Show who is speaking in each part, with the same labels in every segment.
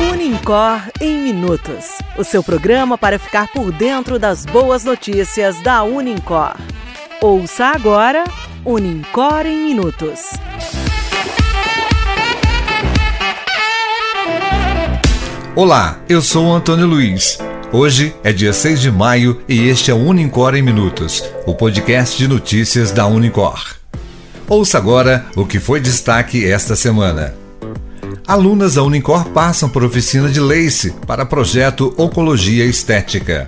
Speaker 1: Unicor em Minutos o seu programa para ficar por dentro das boas notícias da Unicor. Ouça agora Unicor em Minutos.
Speaker 2: Olá, eu sou Antônio Luiz. Hoje é dia 6 de maio e este é o Unicor em Minutos, o podcast de notícias da Unicor. Ouça agora o que foi destaque esta semana. Alunas da Unicor passam por oficina de LACE para projeto Oncologia Estética.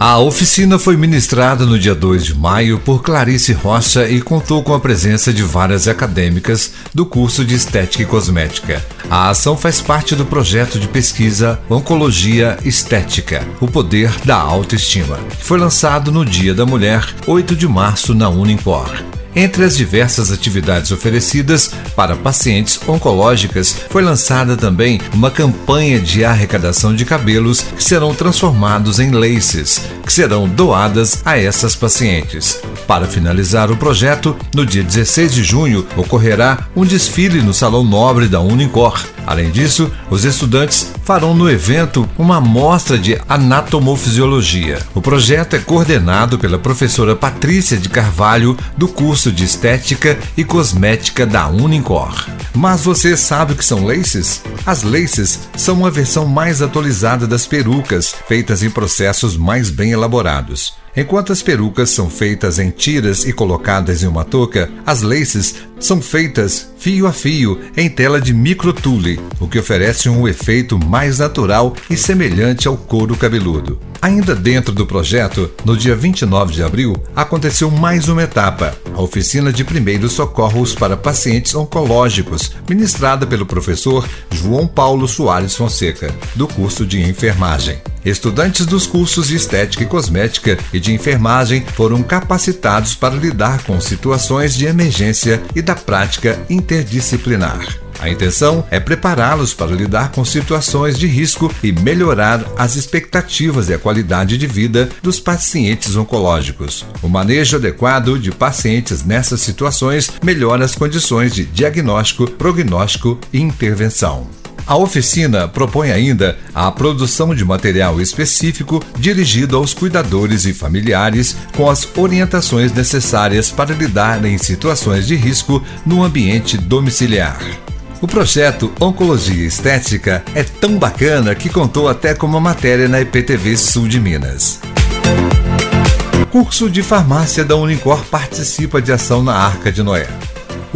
Speaker 2: A oficina foi ministrada no dia 2 de maio por Clarice Rocha e contou com a presença de várias acadêmicas do curso de Estética e Cosmética. A ação faz parte do projeto de pesquisa Oncologia Estética O Poder da Autoestima, que foi lançado no Dia da Mulher, 8 de março, na Unicor. Entre as diversas atividades oferecidas para pacientes oncológicas, foi lançada também uma campanha de arrecadação de cabelos que serão transformados em laces, que serão doadas a essas pacientes. Para finalizar o projeto, no dia 16 de junho ocorrerá um desfile no Salão Nobre da Unicor. Além disso, os estudantes farão no evento uma amostra de anatomofisiologia. O projeto é coordenado pela professora Patrícia de Carvalho, do curso de Estética e Cosmética da Unicor. Mas você sabe o que são laces? As laces são uma versão mais atualizada das perucas, feitas em processos mais bem elaborados. Enquanto as perucas são feitas em tiras e colocadas em uma touca, as laces são feitas fio a fio em tela de microtule, o que oferece um efeito mais natural e semelhante ao couro cabeludo. Ainda dentro do projeto, no dia 29 de abril, aconteceu mais uma etapa, a oficina de primeiros socorros para pacientes oncológicos, ministrada pelo professor João Paulo Soares Fonseca, do curso de enfermagem. Estudantes dos cursos de estética e cosmética e de enfermagem foram capacitados para lidar com situações de emergência e da prática interdisciplinar. A intenção é prepará-los para lidar com situações de risco e melhorar as expectativas e a qualidade de vida dos pacientes oncológicos. O manejo adequado de pacientes nessas situações melhora as condições de diagnóstico, prognóstico e intervenção. A oficina propõe ainda a produção de material específico dirigido aos cuidadores e familiares com as orientações necessárias para lidar em situações de risco no ambiente domiciliar. O projeto Oncologia Estética é tão bacana que contou até com uma matéria na IPTV Sul de Minas. Curso de Farmácia da Unicor participa de ação na Arca de Noé.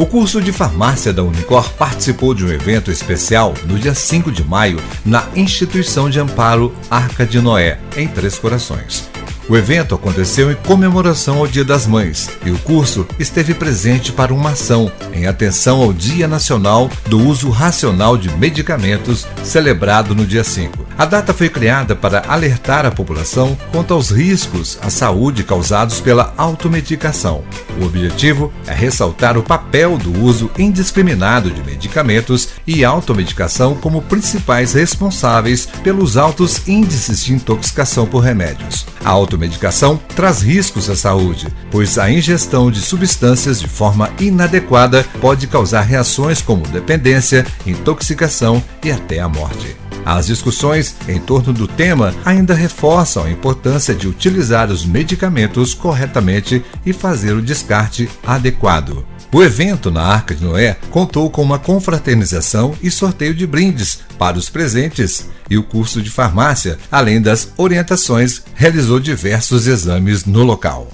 Speaker 2: O curso de farmácia da Unicor participou de um evento especial no dia 5 de maio na Instituição de Amparo Arca de Noé, em Três Corações. O evento aconteceu em comemoração ao Dia das Mães e o curso esteve presente para uma ação em atenção ao Dia Nacional do Uso Racional de Medicamentos, celebrado no dia 5. A data foi criada para alertar a população quanto aos riscos à saúde causados pela automedicação. O objetivo é ressaltar o papel do uso indiscriminado de medicamentos e automedicação como principais responsáveis pelos altos índices de intoxicação por remédios. A automedicação traz riscos à saúde, pois a ingestão de substâncias de forma inadequada pode causar reações como dependência, intoxicação e até a morte. As discussões em torno do tema ainda reforçam a importância de utilizar os medicamentos corretamente e fazer o descarte adequado. O evento na Arca de Noé contou com uma confraternização e sorteio de brindes para os presentes, e o curso de farmácia, além das orientações, realizou diversos exames no local.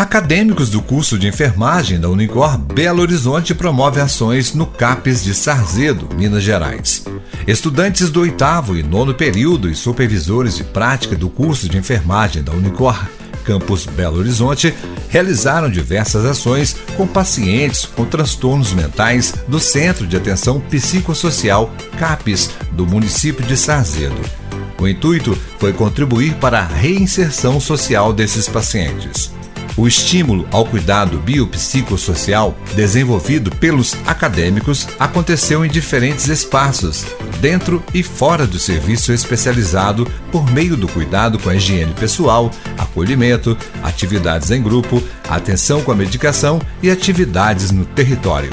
Speaker 2: Acadêmicos do curso de enfermagem da Unicor Belo Horizonte promove ações no CAPES de Sarzedo, Minas Gerais. Estudantes do oitavo e nono período e supervisores de prática do curso de enfermagem da Unicor Campus Belo Horizonte realizaram diversas ações com pacientes com transtornos mentais do Centro de Atenção Psicossocial CAPES do município de Sarzedo. O intuito foi contribuir para a reinserção social desses pacientes. O estímulo ao cuidado biopsicossocial desenvolvido pelos acadêmicos aconteceu em diferentes espaços, dentro e fora do serviço especializado, por meio do cuidado com a higiene pessoal, acolhimento, atividades em grupo, atenção com a medicação e atividades no território.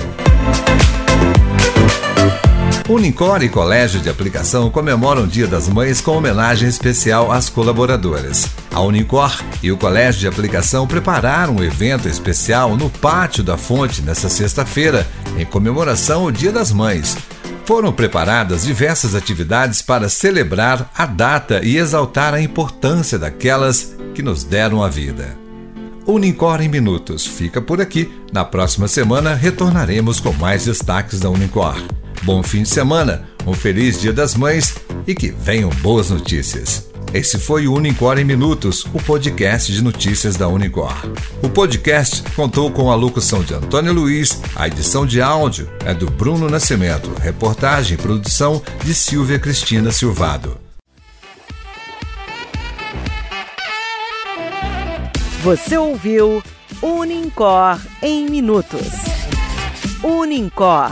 Speaker 2: Unicor e Colégio de Aplicação comemoram o Dia das Mães com homenagem especial às colaboradoras. A Unicor e o Colégio de Aplicação prepararam um evento especial no Pátio da Fonte nesta sexta-feira, em comemoração ao Dia das Mães. Foram preparadas diversas atividades para celebrar a data e exaltar a importância daquelas que nos deram a vida. Unicor em Minutos fica por aqui. Na próxima semana retornaremos com mais destaques da Unicor. Bom fim de semana, um feliz Dia das Mães e que venham boas notícias. Esse foi o Unicor em Minutos, o podcast de notícias da Unicor. O podcast contou com a locução de Antônio Luiz, a edição de áudio é do Bruno Nascimento, reportagem e produção de Silvia Cristina Silvado.
Speaker 1: Você ouviu Unicor em Minutos. Unicor